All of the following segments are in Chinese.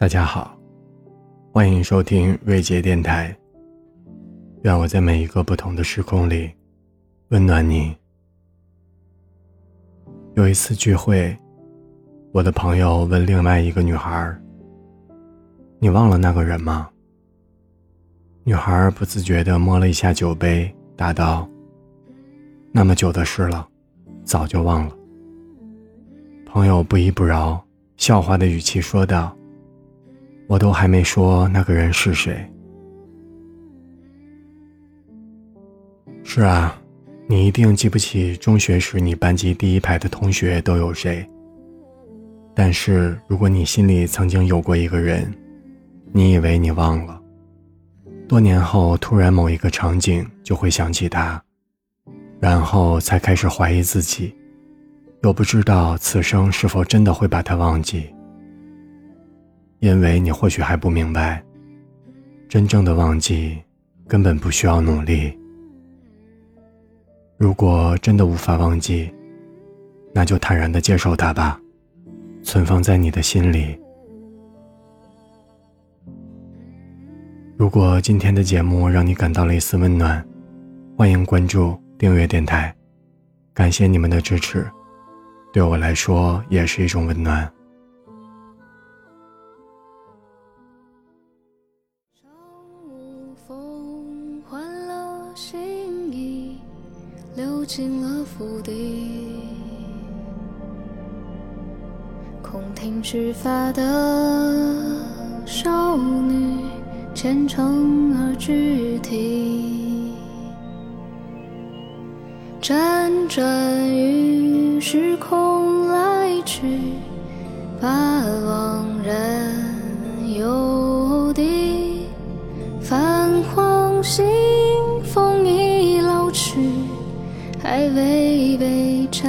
大家好，欢迎收听瑞杰电台。愿我在每一个不同的时空里温暖你。有一次聚会，我的朋友问另外一个女孩：“你忘了那个人吗？”女孩不自觉地摸了一下酒杯，答道：“那么久的事了，早就忘了。”朋友不依不饶，笑话的语气说道。我都还没说那个人是谁。是啊，你一定记不起中学时你班级第一排的同学都有谁。但是如果你心里曾经有过一个人，你以为你忘了，多年后突然某一个场景就会想起他，然后才开始怀疑自己，又不知道此生是否真的会把他忘记。因为你或许还不明白，真正的忘记根本不需要努力。如果真的无法忘记，那就坦然的接受它吧，存放在你的心里。如果今天的节目让你感到了一丝温暖，欢迎关注、订阅电台，感谢你们的支持，对我来说也是一种温暖。进了府邸，空庭须发的少女，虔诚而具体，辗转于时空来去，把往人游地，还未被拆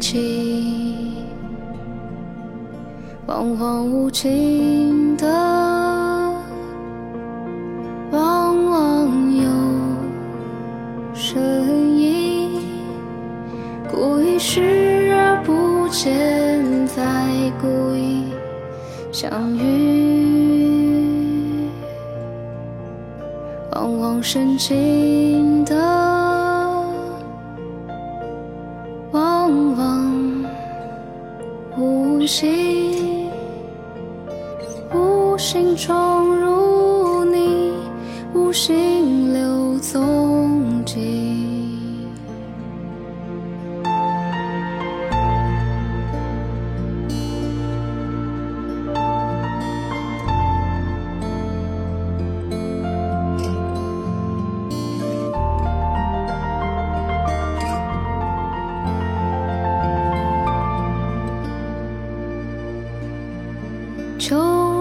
起，惶惶无情的，往往有深意。故意视而不见，再故意相遇，往往深情的。心，无心闯入你，无心留踪迹。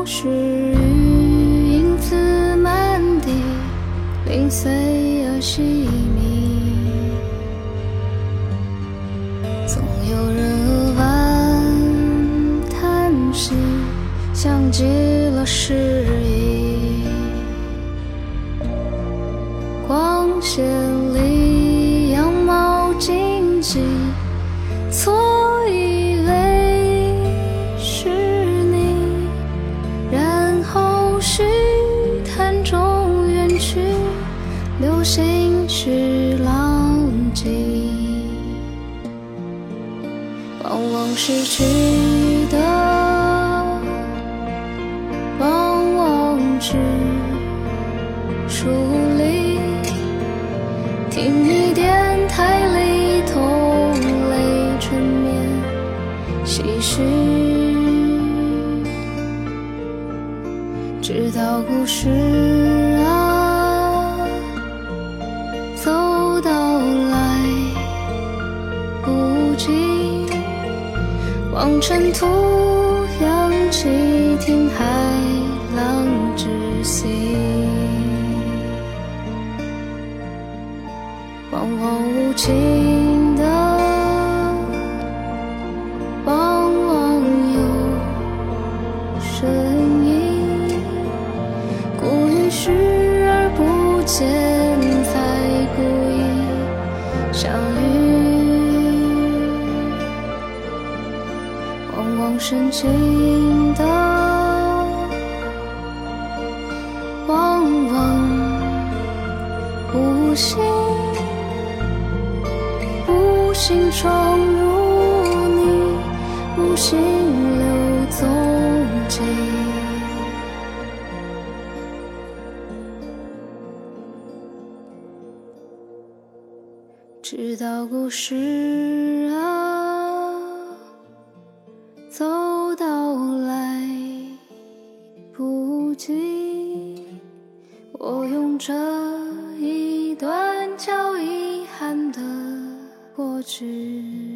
秋时雨，影子满地，零碎而细密。总有人扼腕叹息，像极了诗意。光线往往失去的，往往只疏离。听你电台里同类春眠唏嘘，直到故事啊。望尘土，扬起听海浪之息，往往无情的，往往有声音，故意视而不见，才故意相遇。往深情的往往无心无心闯入你无心留踪迹直到故事啊我用这一段叫遗憾的过去。